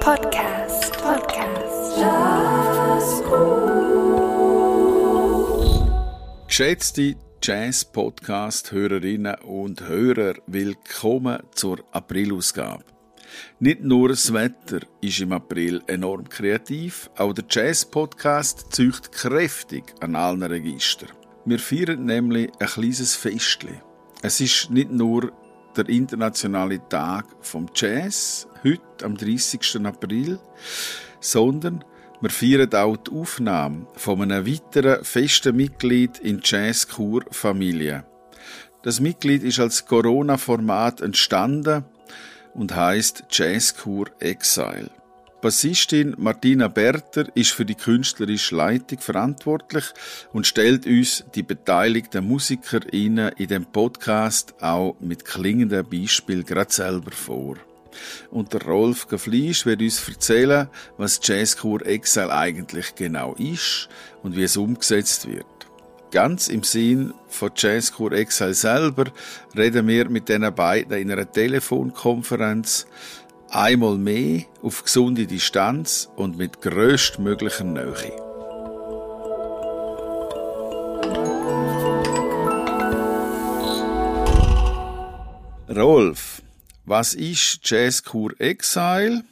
Podcast. Podcast. Geschätzte Jazz-Podcast-Hörerinnen und Hörer, willkommen zur Aprilausgabe. Nicht nur das Wetter ist im April enorm kreativ, auch der Jazz-Podcast zücht kräftig an allen Registern. Wir feiern nämlich ein kleines Festchen. Es ist nicht nur der internationale Tag vom Jazz, heute am 30. April, sondern wir feiern auch die Aufnahme von einem weiteren festen Mitglied in Jazzkur Familie. Das Mitglied ist als Corona-Format entstanden und heißt Jazzkur Exile. Bassistin Martina Berter ist für die künstlerische Leitung verantwortlich und stellt uns die beteiligten MusikerInnen in dem Podcast auch mit klingenden Beispielen gerade selber vor. Und der Rolf Gefleisch wird uns erzählen, was Jazzkur Exile eigentlich genau ist und wie es umgesetzt wird. Ganz im Sinn von Jazzkur Exile selber reden wir mit den beiden in einer Telefonkonferenz einmal mehr auf gesunde Distanz und mit größtmöglicher Nähe. Rolf, was ist Jazzkur Exile?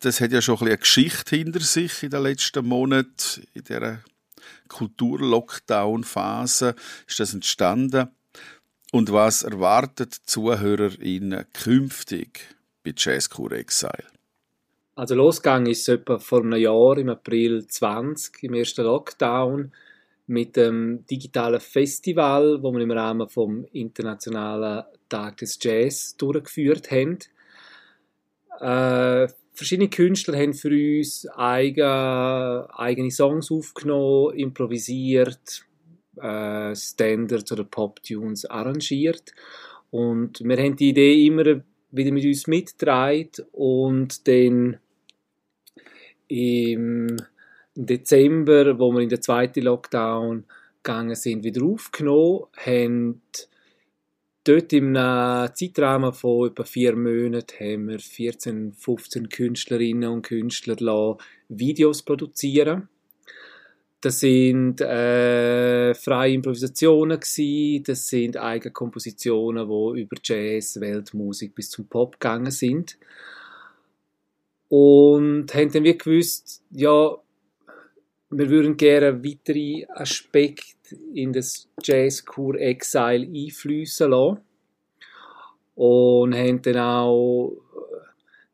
Das hat ja schon ein bisschen eine Geschichte hinter sich in den letzten Monaten. In dieser Kultur-Lockdown-Phase ist das entstanden. Und was erwartet ZuhörerInnen künftig bei Jazzkur Exile? Also losgegangen ist es etwa vor einem Jahr, im April 20, im ersten Lockdown, mit dem digitalen Festival, wo wir im Rahmen vom internationalen Tag des Jazz durchgeführt haben. Äh, verschiedene Künstler haben für uns eigene, eigene Songs aufgenommen, improvisiert, äh, Standards oder Pop-Tunes arrangiert. Und wir haben die Idee immer wieder mit uns mitgetragen und dann im Dezember, wo wir in den zweiten Lockdown gegangen sind, wieder aufgenommen, haben dort im Zeitrahmen von etwa vier Monaten haben wir 14, 15 Künstlerinnen und Künstler Videos produzieren. Das sind äh, freie Improvisationen gewesen, das sind eigene Kompositionen, die über Jazz, Weltmusik bis zum Pop gegangen sind. Und haben dann wie gewusst, ja, wir würden gerne weitere Aspekte in das Jazzkur Exile einfließen lassen. Und haben dann auch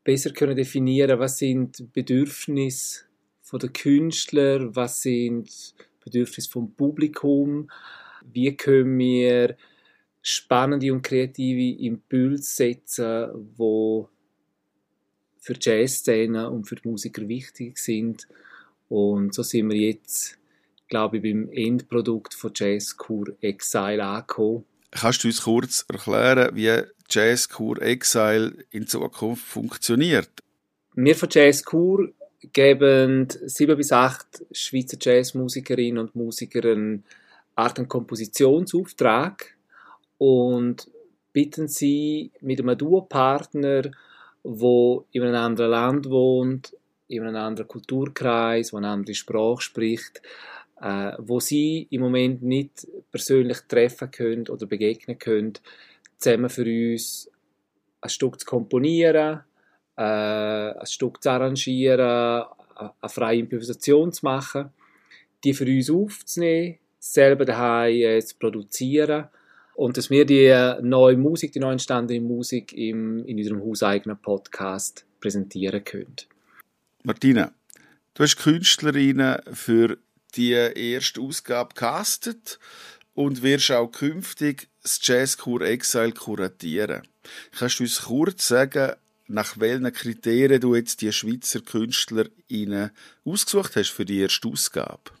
besser können definieren, was sind Bedürfnisse der Künstler, was sind Bedürfnisse vom Publikum, wie können wir spannende und kreative Impulse setzen, wo für die Jazzszene und für die Musiker wichtig sind und so sind wir jetzt, glaube ich, beim Endprodukt von Jazzkur Exile angekommen. Kannst du uns kurz erklären, wie Jazzkur Exile in Zukunft funktioniert? Wir von Jazzkur geben sieben bis acht Schweizer Jazzmusikerinnen und Musiker einen Art und Kompositionsauftrag. Und bitten sie mit einem Duopartner, wo in einem anderen Land wohnt, in einem anderen Kulturkreis, wo eine andere Sprache spricht, äh, wo sie im Moment nicht persönlich treffen können oder begegnen können, zusammen für uns ein Stück zu komponieren, äh, ein Stück zu arrangieren, eine freie Improvisation zu machen, die für uns aufzunehmen, selber daheim äh, zu produzieren und dass wir die neue Musik, die neu entstandene Musik im, in unserem hauseigenen Podcast präsentieren können. Martina, du hast Künstlerinnen für die erste Ausgabe castet und wirst auch künftig das Jazzkur Exile kuratieren. Kannst du uns kurz sagen, nach welchen Kriterien du jetzt die Schweizer KünstlerInnen ausgesucht hast für die erste Ausgabe?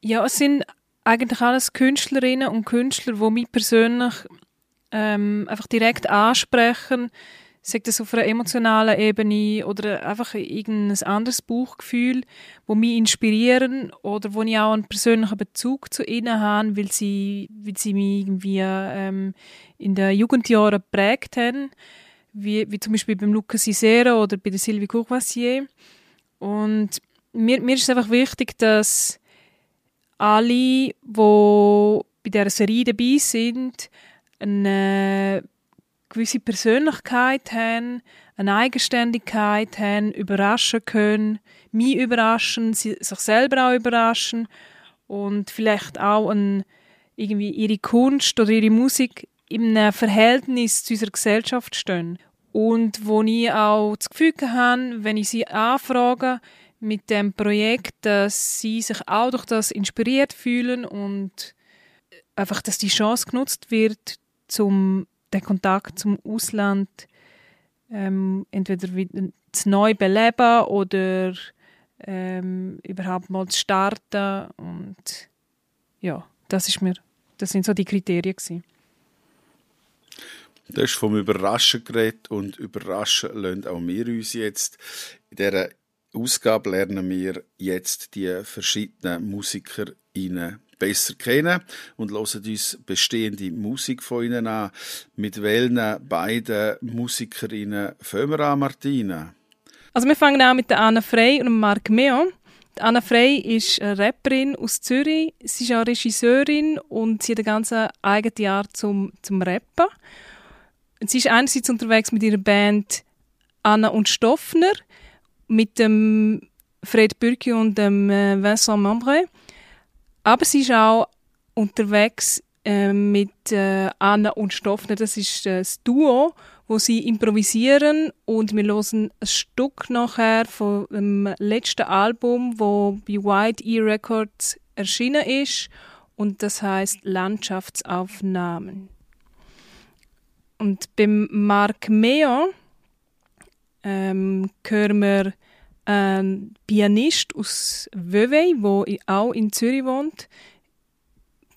Ja, es sind eigentlich alles Künstlerinnen und Künstler, die mich persönlich ähm, einfach direkt ansprechen sei das auf einer emotionalen Ebene oder einfach irgendein anderes Buchgefühl, wo mich inspirieren oder wo ich auch einen persönlichen Bezug zu ihnen habe, weil sie, weil sie mich irgendwie ähm, in den Jugendjahren geprägt haben, wie, wie zum Beispiel beim Luca Cicero oder bei der Sylvie Courvoisier. Und mir, mir ist es einfach wichtig, dass alle, die bei dieser Serie dabei sind, eine gewisse Persönlichkeit haben, eine Eigenständigkeit haben, überraschen können, mich überraschen, sich selber auch überraschen und vielleicht auch ein, irgendwie ihre Kunst oder ihre Musik in einem Verhältnis zu unserer Gesellschaft stehen. Und wo ich auch das Gefühl habe, wenn ich sie anfrage mit dem Projekt, dass sie sich auch durch das inspiriert fühlen und einfach, dass die Chance genutzt wird, zum den Kontakt zum Ausland ähm, entweder wieder zu neu beleben oder ähm, überhaupt mal zu starten und ja, das ist mir, das sind so die Kriterien gewesen. Das ist vom Überraschen geredet und überraschen lassen auch wir uns jetzt. In dieser Ausgabe lernen wir jetzt die verschiedenen MusikerInnen besser kennen und hören uns bestehende Musik von ihnen an. Mit welchen beiden Musikerinnen fangen wir an, Martina? Also wir fangen an mit der Anna Frey und Marc Meo. Anna Frey ist eine Rapperin aus Zürich. Sie ist auch Regisseurin und sie hat eine ganz eigene Art zum, zum Rappen. Sie ist einerseits unterwegs mit ihrer Band Anna und Stoffner, mit dem Fred Bürki und dem äh, Vincent Membre. Aber sie ist auch unterwegs äh, mit äh, Anna und Stoffner. Das ist äh, das Duo, wo sie improvisieren und wir hören ein Stück nachher von dem letzten Album, wo bei White E Records erschienen ist und das heißt Landschaftsaufnahmen. Und beim Marc Meo ähm, hören wir ein Pianist aus Vevey, der auch in Zürich wohnt,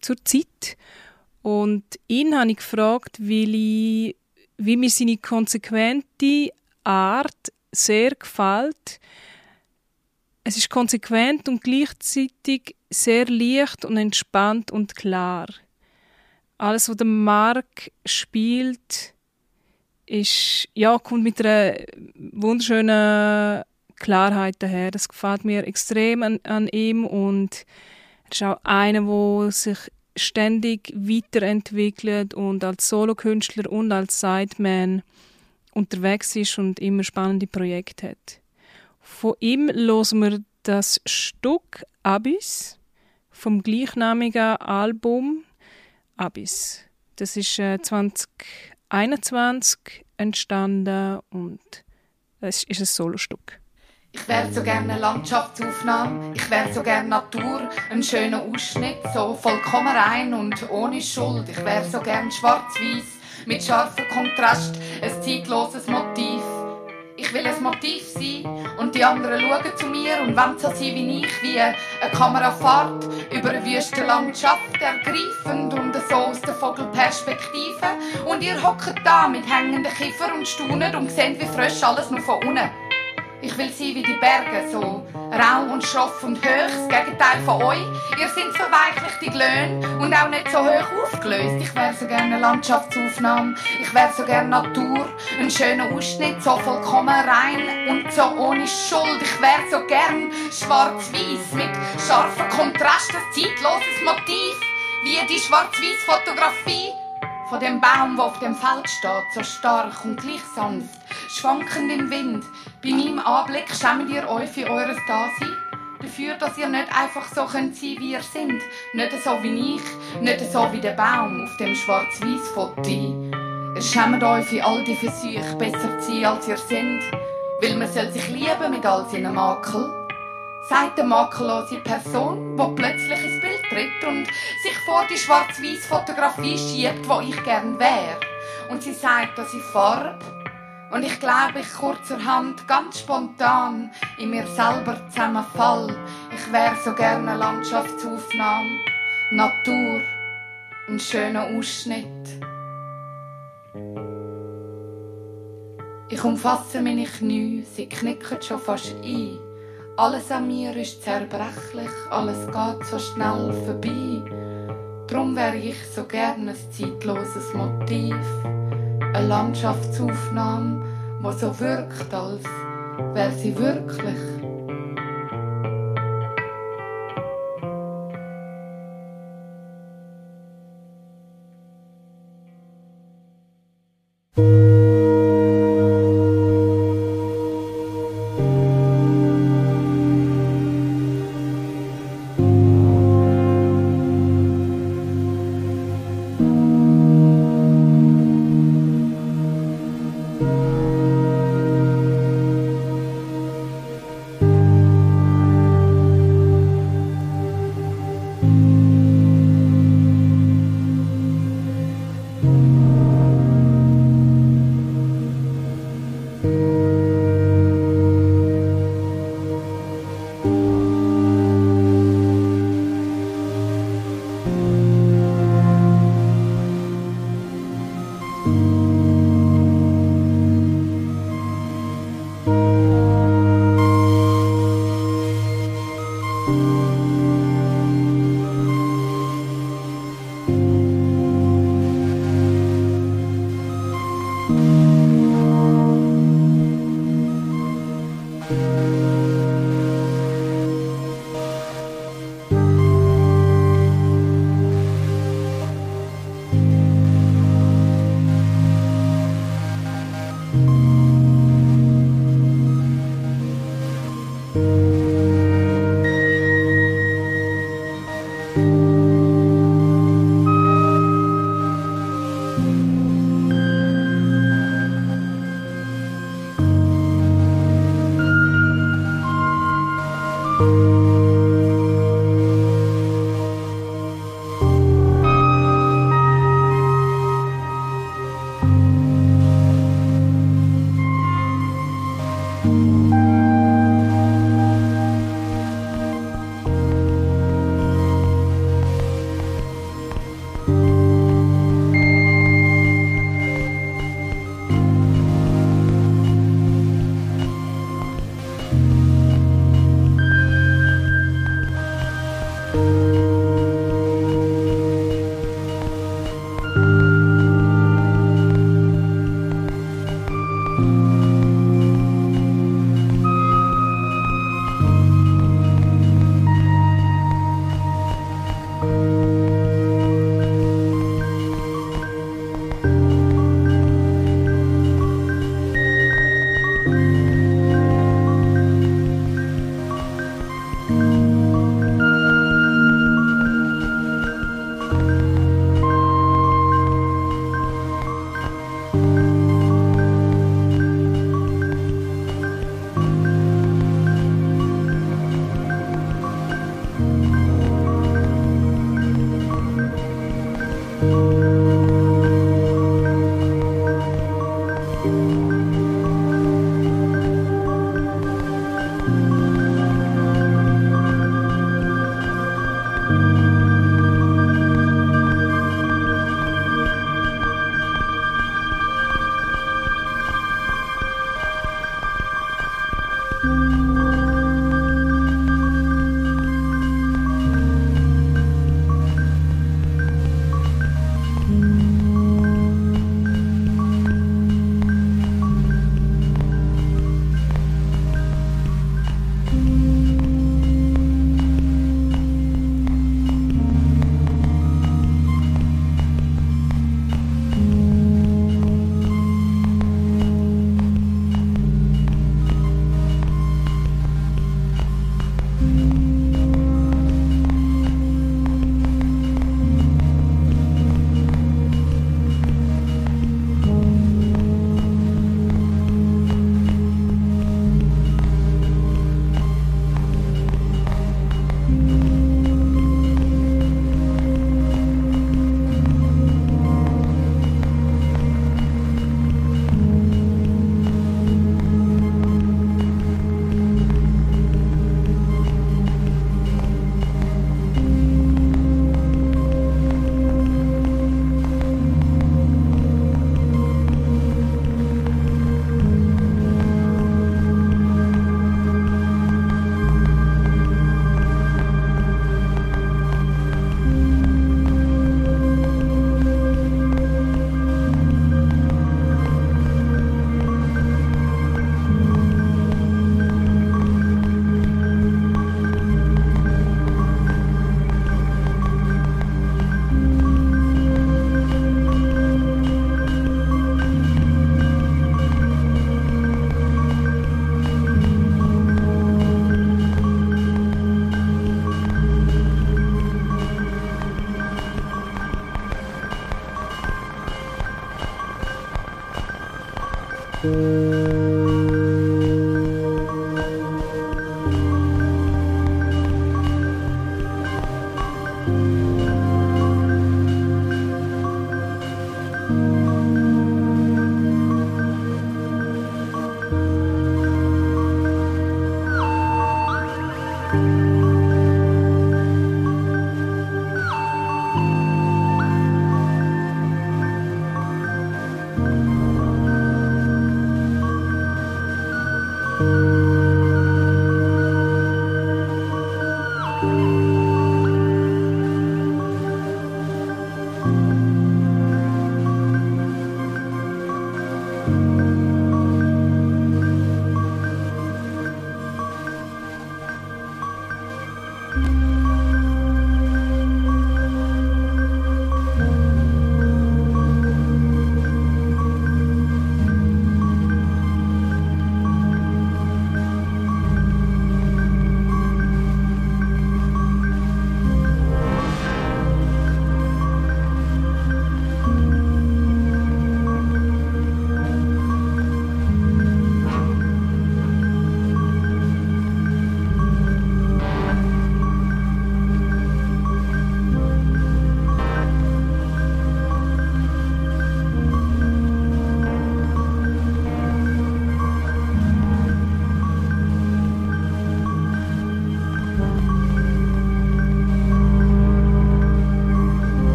zur. Und ihn habe ich gefragt, weil ich, wie mir seine konsequente Art sehr gefällt. Es ist konsequent und gleichzeitig sehr leicht und entspannt und klar. Alles, was der Mark spielt, ist, ja, kommt mit einer wunderschönen Klarheit daher. Das gefällt mir extrem an, an ihm und er ist auch einer, der sich ständig weiterentwickelt und als Solokünstler und als Sideman unterwegs ist und immer spannende Projekte hat. Von ihm hören wir das Stück Abyss vom gleichnamigen Album Abyss. Das ist äh, 2021 entstanden und es ist ein Solostück. Ich wäre so gerne eine Landschaftsaufnahme, ich wäre so gerne Natur, ein schöner Ausschnitt, so vollkommen rein und ohne Schuld. Ich wäre so gern schwarz-weiß, mit scharfem Kontrast, ein zeitloses Motiv. Will ein Motiv sein und die anderen schauen zu mir und wenn so sind wie ich, wie eine Kamerafahrt über eine wüste Landschaft ergreifend und so aus der Vogelperspektive. Und ihr hockt da mit hängenden Kiefer und staunet und seht wie frisch alles nur von unten. Ich will sein wie die Berge, so rau und schroff und hoch, das Gegenteil von euch. Ihr seid verweichlichte Glöhn und auch nicht so hoch aufgelöst. Ich wäre so gerne Landschaftsaufnahme, ich wäre so gerne Natur, ein schöner Ausschnitt, so vollkommen rein und so ohne Schuld. Ich wäre so gern schwarz-weiß mit scharfen Kontrast, ein zeitloses Motiv, wie die schwarz-weiß-Fotografie von dem Baum, der auf dem Feld steht, so stark und gleich sanft, schwankend im Wind. Bei meinem Anblick schämt ihr euch für eures Dasein. Dafür, dass ihr nicht einfach so könnt sein, wie ihr seid. Nicht so wie ich, nicht so wie der Baum auf dem schwarz-weiß Foto. Ihr schämt euch für all die Versuche, besser zu sein, als ihr seid. Weil man soll sich lieben mit all seinen Makel. Sagt eine makellose Person, die plötzlich ins Bild tritt und sich vor die schwarz-weiß Fotografie schiebt, wo ich gern wäre. Und sie sagt, dass ich Farbe und ich glaube, ich kurzerhand, ganz spontan, in mir selber zusammenfall. Ich wäre so gerne Landschaftsaufnahme, Natur, ein schöner Ausschnitt. Ich umfasse meine Knie, sie knicken schon fast ein. Alles an mir ist zerbrechlich, alles geht so schnell vorbei. Drum wäre ich so gern ein zeitloses Motiv Eine Landschaftsaufnahme, die so wirkt, als wäre sie wirklich.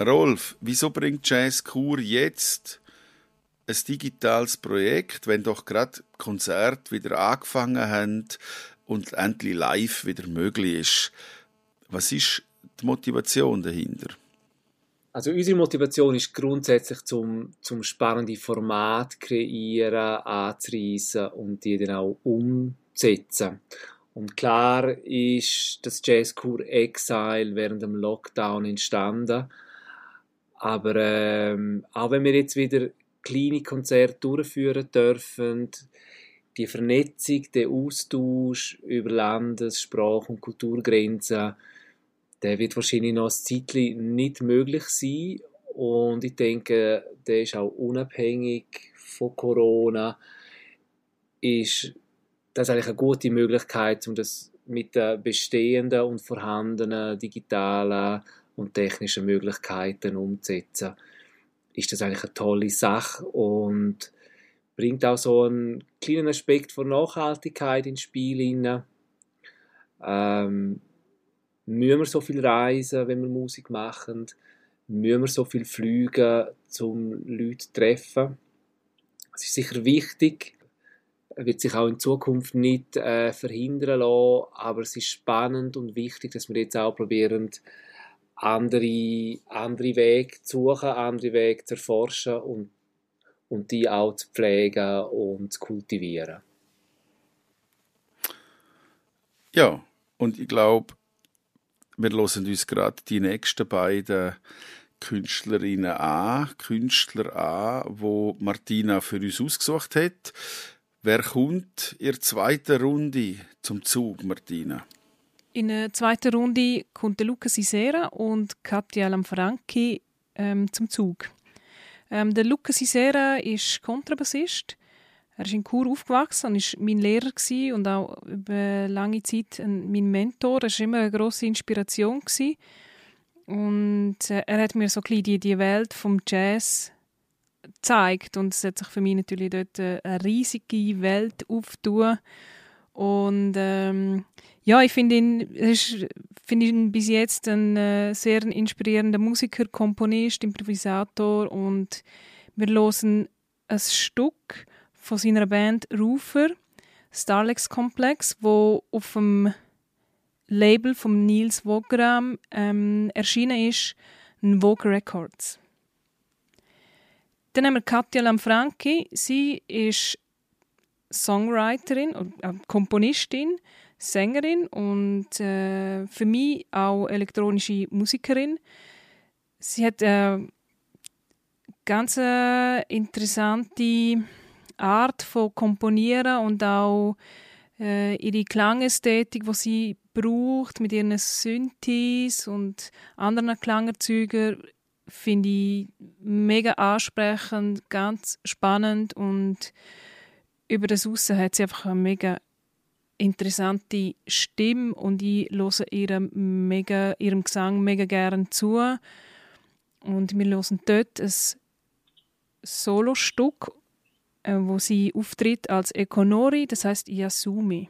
Rolf, wieso bringt Jazz Kur jetzt ein digitales Projekt, wenn doch gerade Konzerte wieder angefangen haben und endlich live wieder möglich ist? Was ist die Motivation dahinter? Also unsere Motivation ist grundsätzlich zum, zum spannende Format kreieren, anzureisen und die dann auch umzusetzen. Und klar ist das Jazzkur Exile während dem Lockdown entstanden aber ähm, auch wenn wir jetzt wieder kleine Konzerte durchführen dürfen, die Vernetzung, der Austausch über Landes-, Sprach- und Kulturgrenzen, der wird wahrscheinlich noch ein Zeitchen nicht möglich sein. Und ich denke, der ist auch unabhängig von Corona. Ist das eigentlich eine gute Möglichkeit, um das mit den bestehenden und vorhandenen digitalen und technische Möglichkeiten umzusetzen, ist das eigentlich eine tolle Sache und bringt auch so einen kleinen Aspekt von Nachhaltigkeit ins Spiel hinein. Ähm, müssen wir so viel reisen, wenn wir Musik machen? Müssen wir so viel fliegen, um Leute zu treffen? Es ist sicher wichtig, wird sich auch in Zukunft nicht äh, verhindern lassen, aber es ist spannend und wichtig, dass wir jetzt auch probieren, andere, andere Wege zu suchen, andere Wege zu erforschen und, und die auch zu pflegen und zu kultivieren. Ja, und ich glaube, wir hören uns gerade die nächsten beiden Künstlerinnen an, Künstler an, wo Martina für uns ausgesucht hat. Wer kommt in der zweiten Runde zum Zug, Martina? In der zweiten Runde kommt Luca Sisera und Katja Lamfranchi ähm, zum Zug. Ähm, der Luca Sisera ist Kontrabassist. Er ist in Chur aufgewachsen und war mein Lehrer und auch über lange Zeit mein Mentor. Er war immer eine grosse Inspiration. Und äh, er hat mir so die, die Welt vom Jazz zeigt und es hat sich für mich natürlich dort eine riesige Welt aufgetan und ähm, ja, ich finde ihn, find ihn bis jetzt ein äh, sehr inspirierender Musiker, Komponist, Improvisator und wir hören ein Stück von seiner Band Rufer, Starlex Complex, wo auf dem Label von Nils Wogram ähm, erschienen ist, Vogue Records. Dann haben wir Katja Lamfranchi. Sie ist Songwriterin und äh, Komponistin, Sängerin und äh, für mich auch elektronische Musikerin. Sie hat eine äh, ganz äh, interessante Art von Komponieren und auch äh, ihre Klangästhetik, die sie braucht mit ihren Synthes und anderen Klangerzeugen, finde ich mega ansprechend, ganz spannend und über das Aussen hat sie einfach eine mega interessante Stimme und ich höre ihrem, mega, ihrem Gesang mega gerne zu. Und wir hören dort ein Solostück, äh, wo sie auftritt als Ekonori, das heißt Yasumi.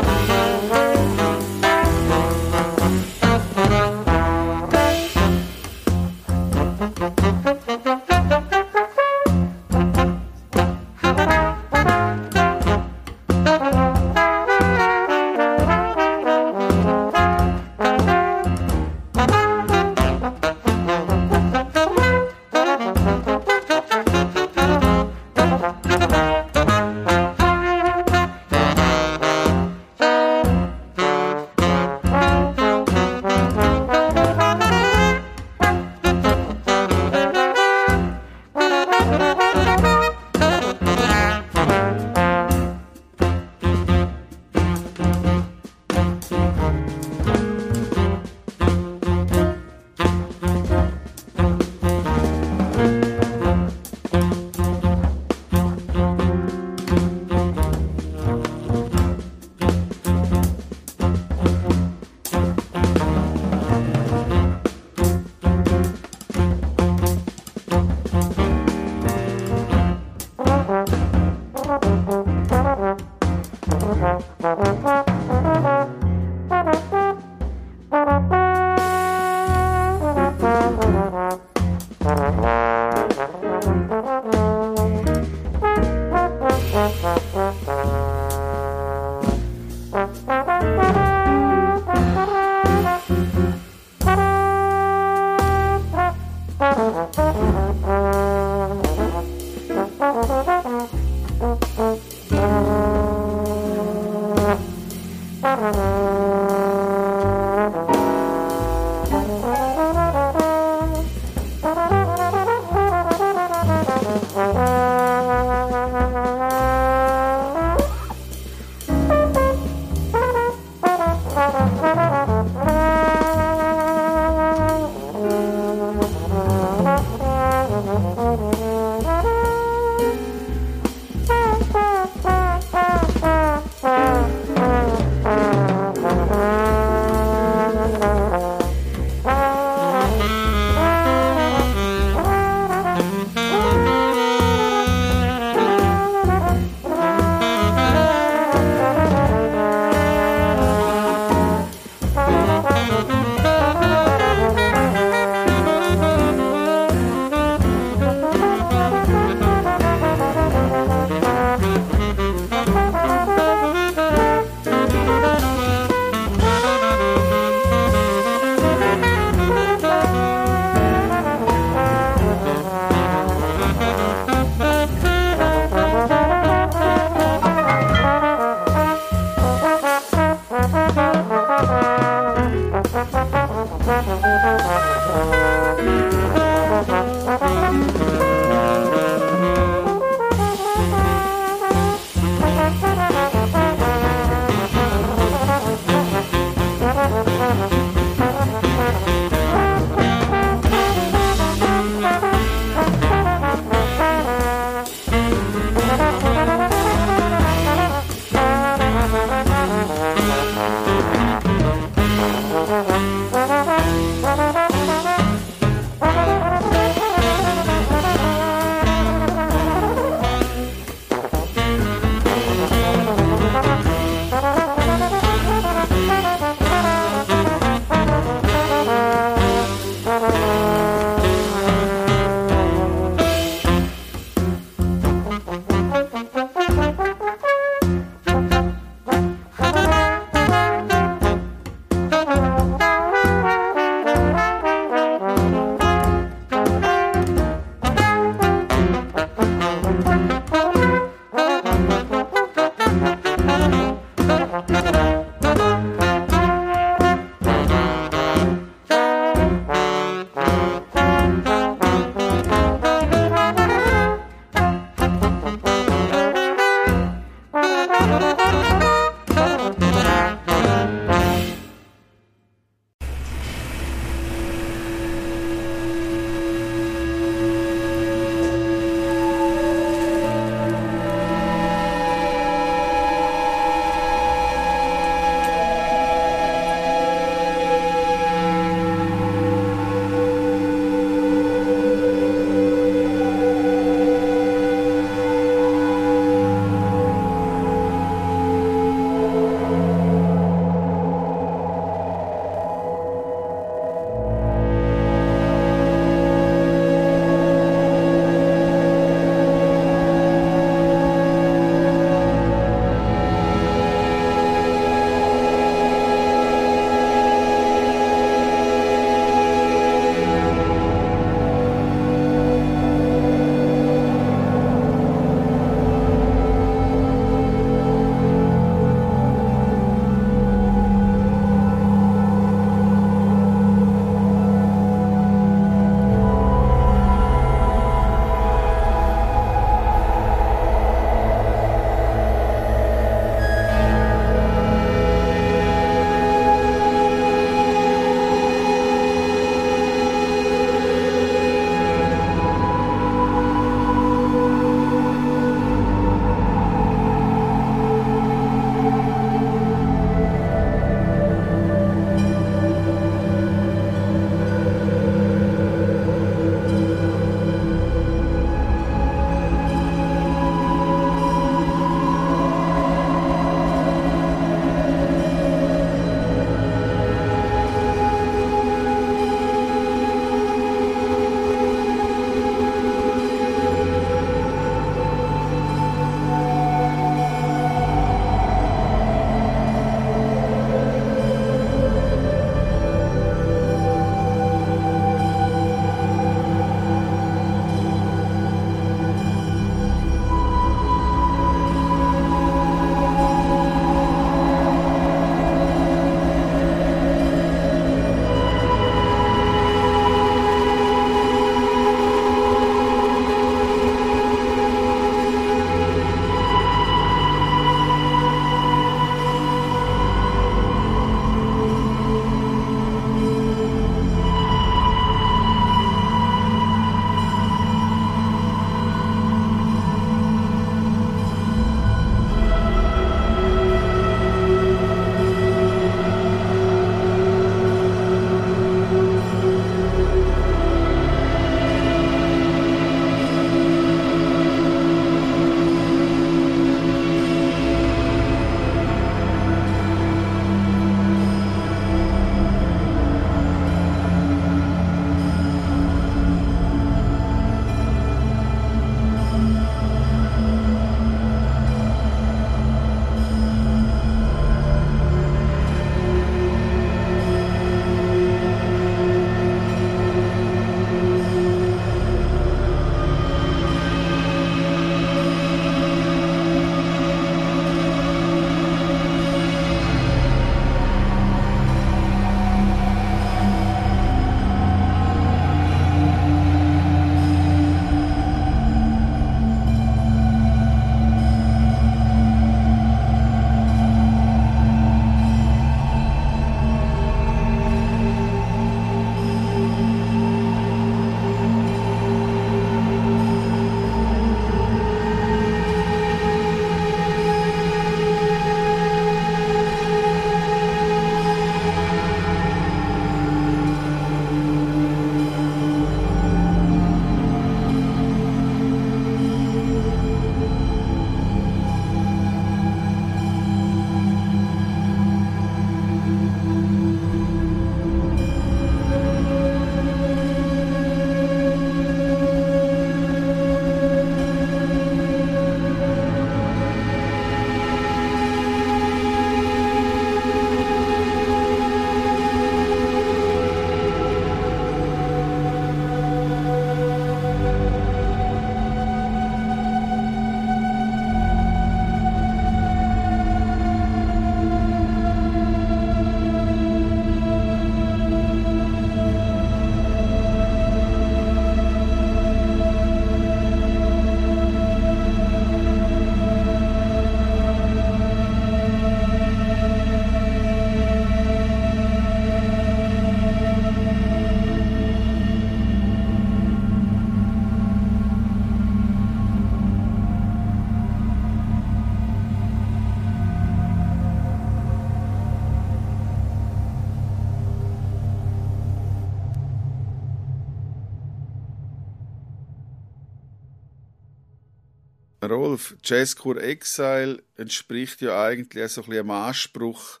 Rolf, Jazzkur Exile entspricht ja eigentlich so ein bisschen einem Anspruch,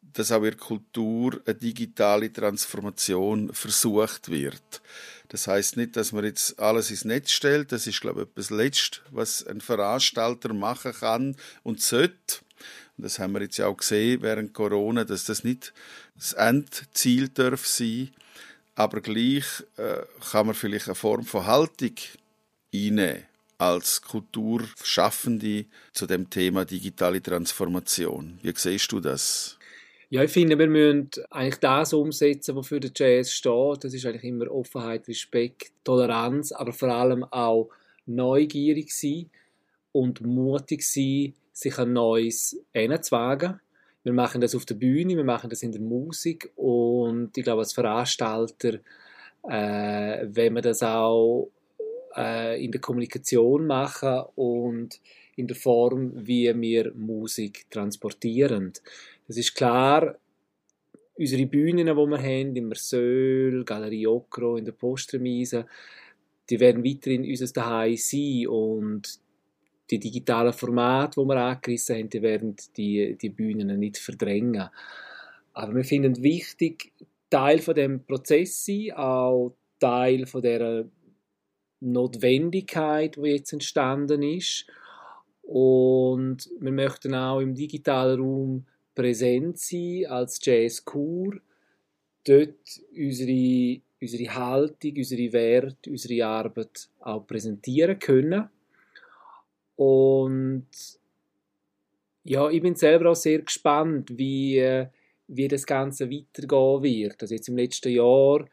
dass auch in der Kultur eine digitale Transformation versucht wird. Das heißt nicht, dass man jetzt alles ins Netz stellt. Das ist, glaube ich, etwas Letzte, was ein Veranstalter machen kann und sollte. Und das haben wir jetzt ja auch gesehen während Corona, dass das nicht das Endziel darf sein. Aber gleich äh, kann man vielleicht eine Form von Haltung einnehmen als Kulturschaffende zu dem Thema digitale Transformation. Wie siehst du das? Ja, ich finde, wir müssen eigentlich das umsetzen, wofür der Jazz steht. Das ist eigentlich immer Offenheit, Respekt, Toleranz, aber vor allem auch neugierig sein und mutig sein, sich ein Neues hinzuwagen. Wir machen das auf der Bühne, wir machen das in der Musik und ich glaube, als Veranstalter, äh, wenn wir das auch äh, in der Kommunikation machen und in der Form, wie wir Musik transportieren. Das ist klar, unsere Bühnen, die wir haben, in Mersöl, Galerie Okro, in der Postremise, die werden weiterhin unser Daheim sein und die digitalen Formate, die wir angerissen haben, die werden die, die Bühnen nicht verdrängen. Aber wir finden wichtig, Teil von dem Prozess sein, auch Teil von der Notwendigkeit, die jetzt entstanden ist. Und wir möchten auch im digitalen Raum präsent sein als Jazz Kur, dort unsere, unsere Haltung, unsere Werte, unsere Arbeit auch präsentieren können. Und ja, ich bin selber auch sehr gespannt, wie, wie das Ganze weitergehen wird. Also jetzt im letzten Jahr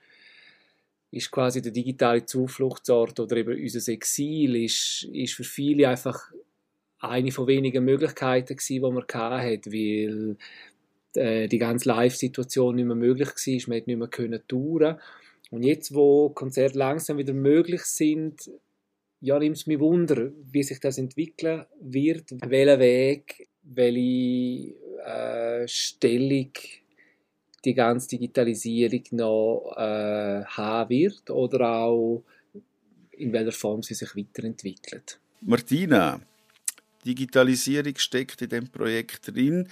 ist quasi der digitale Zufluchtsort oder eben unser Exil ist, ist für viele einfach eine von wenigen Möglichkeiten gewesen, die man hatte, weil äh, die ganze Live-Situation nicht mehr möglich war, man hätte nicht mehr können touren. Und jetzt, wo Konzerte langsam wieder möglich sind, ja, nimmt es mich Wunder, wie sich das entwickeln wird, welchen Weg, welche äh, Stellung die ganze Digitalisierung noch äh, haben wird oder auch in welcher Form sie sich weiterentwickelt. Martina, Digitalisierung steckt in dem Projekt drin.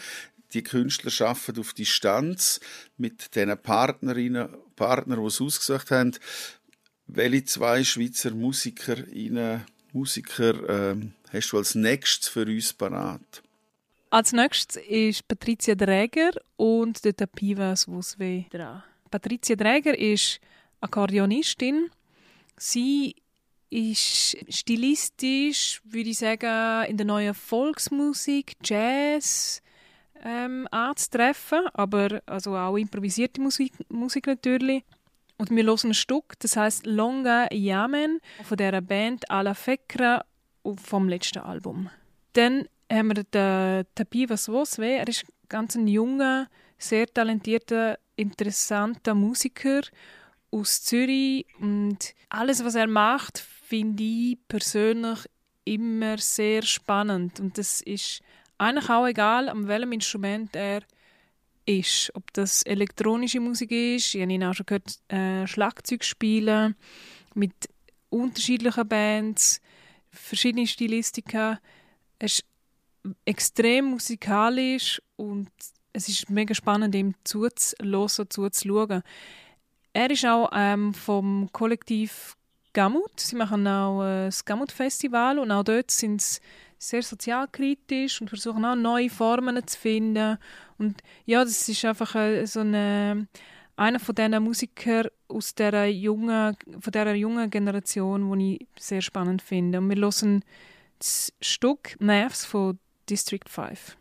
Die Künstler arbeiten auf Distanz mit den Partnerinnen Partnern, die es ausgesucht haben. Welche zwei Schweizer Musikerinnen, Musiker ähm, hast du als nächstes für uns parat? Als nächstes ist Patricia Dräger und der Pivas Wuswe dran. Patricia Dräger ist Akkordeonistin. Sie ist stilistisch, würde ich sagen, in der neuen Volksmusik, Jazz ähm, anzutreffen, aber also auch improvisierte Musik, Musik natürlich. Und wir hören ein Stück, das heißt Longa Yamen von der Band Ala Fekra vom letzten Album. Dann haben wir den Tapiva Swoswe. Er ist ganz ein junger, sehr talentierter, interessanter Musiker aus Zürich und alles, was er macht, finde ich persönlich immer sehr spannend und das ist eigentlich auch egal, an welchem Instrument er ist. Ob das elektronische Musik ist, ich habe ihn auch schon gehört, äh, Schlagzeug spielen mit unterschiedlichen Bands, verschiedene Stilistika. Er ist extrem musikalisch und es ist mega spannend, ihm zuzuhören, zuzuschauen. Er ist auch ähm, vom Kollektiv Gamut. Sie machen auch äh, das Gamut-Festival und auch dort sind sie sehr sozialkritisch und versuchen auch neue Formen zu finden. Und ja, das ist einfach äh, so eine, einer von diesen Musikern aus der jungen, von dieser jungen Generation, die ich sehr spannend finde. Und wir hören das Stück Nerves von District 5.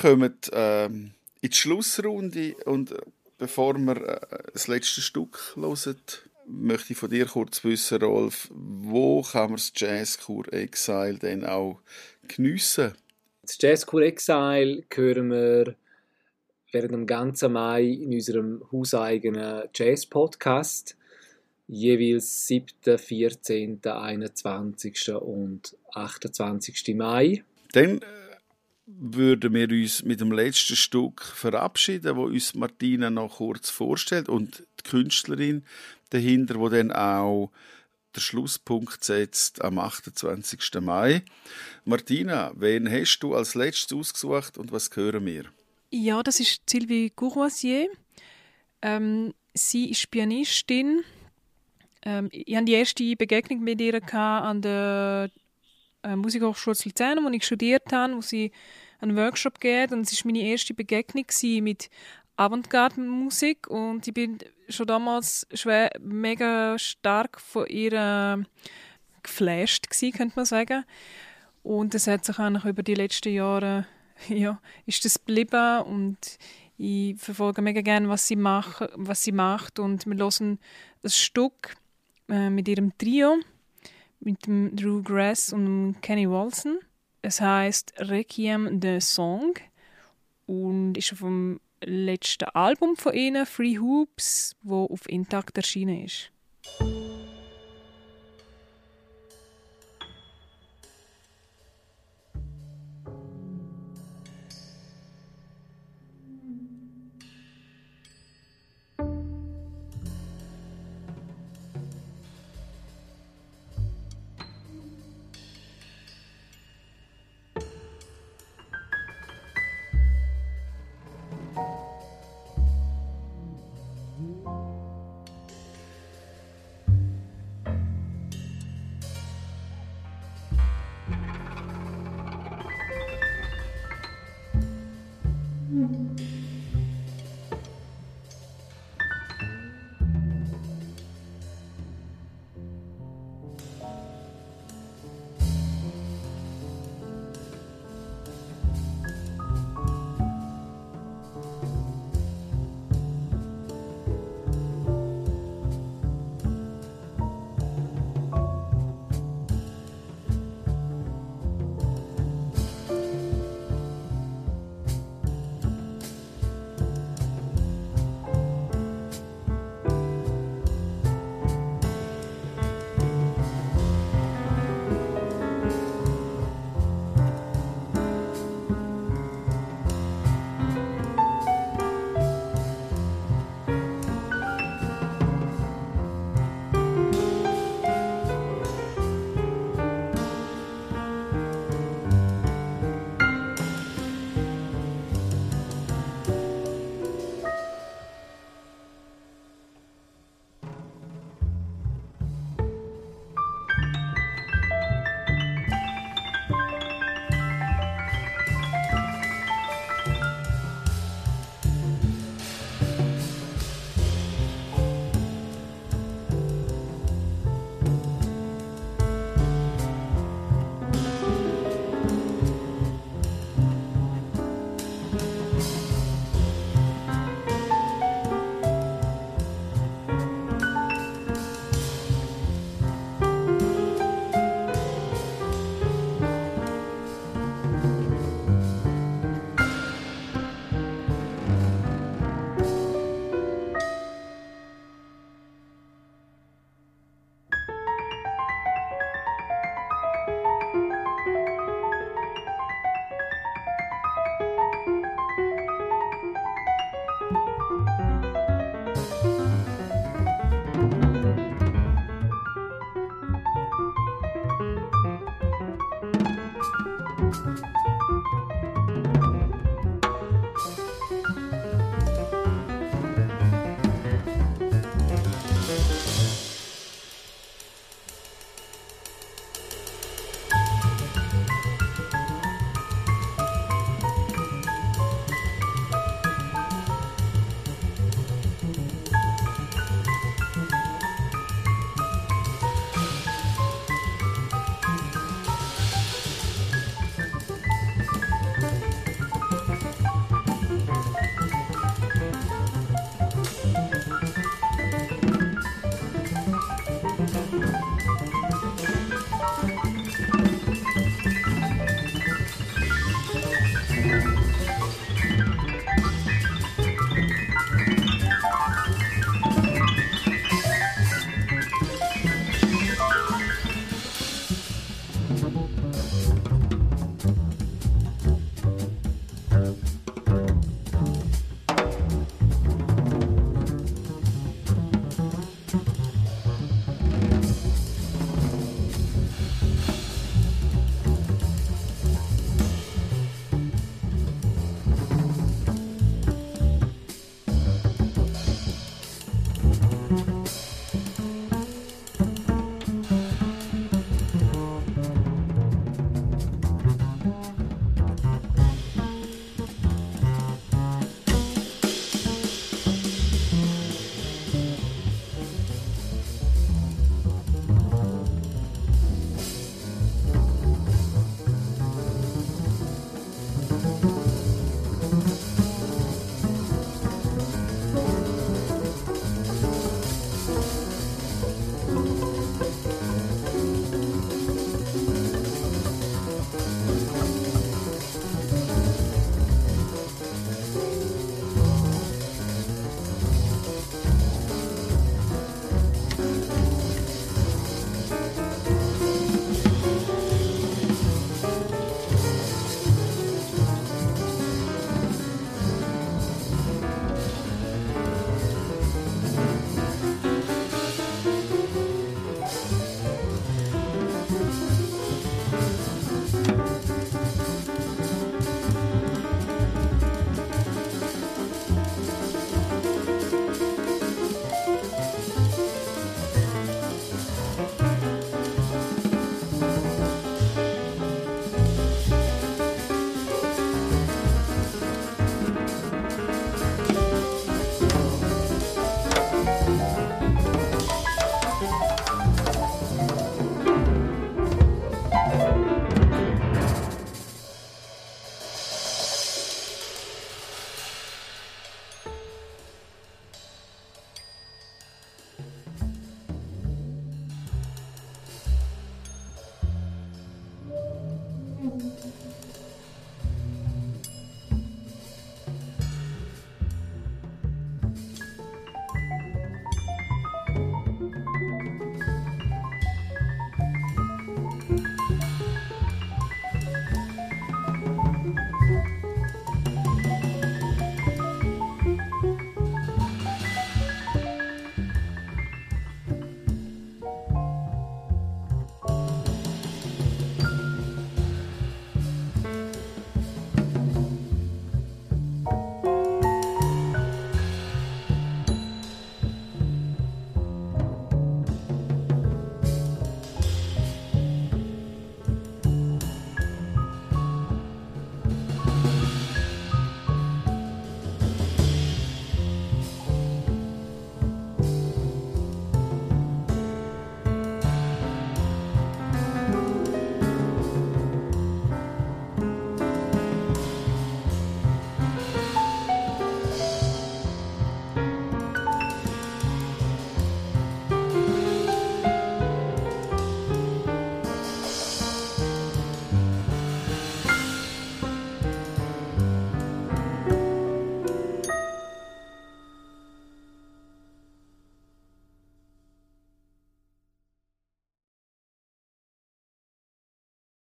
kommen ähm, in die Schlussrunde und bevor wir äh, das letzte Stück hören, möchte ich von dir kurz wissen, Rolf, wo kann man das Jazzkur Exile denn auch geniessen? Das Jazzkur Exile hören wir während dem ganzen Mai in unserem hauseigenen Jazz-Podcast jeweils 7., 14., 21. und 28. Mai. Dann äh, würden wir uns mit dem letzten Stück verabschieden, wo uns Martina noch kurz vorstellt und die Künstlerin dahinter, wo dann auch der Schlusspunkt setzt am 28. Mai. Martina, wen hast du als letztes ausgesucht und was hören wir? Ja, das ist Sylvie Courvoisier. Ähm, sie ist Pianistin. Ähm, ich hatte die erste Begegnung mit ihr an der äh, Musikhochschule Luzern, wo ich studiert habe, wo sie einen Workshop gegeben und es war meine erste Begegnung mit Avantgarde-Musik. Und ich bin schon damals schwer, mega stark von ihr geflasht gewesen, könnte man sagen. Und das hat sich eigentlich über die letzten Jahre, ja, ist das geblieben. Und ich verfolge mega gerne, was sie, mach, was sie macht. Und wir hören ein Stück äh, mit ihrem Trio, mit dem Drew Grass und dem Kenny Walson. Es heißt Requiem the Song und ist vom letzten Album von ihnen, Free Hoops, wo auf Intakt erschienen ist.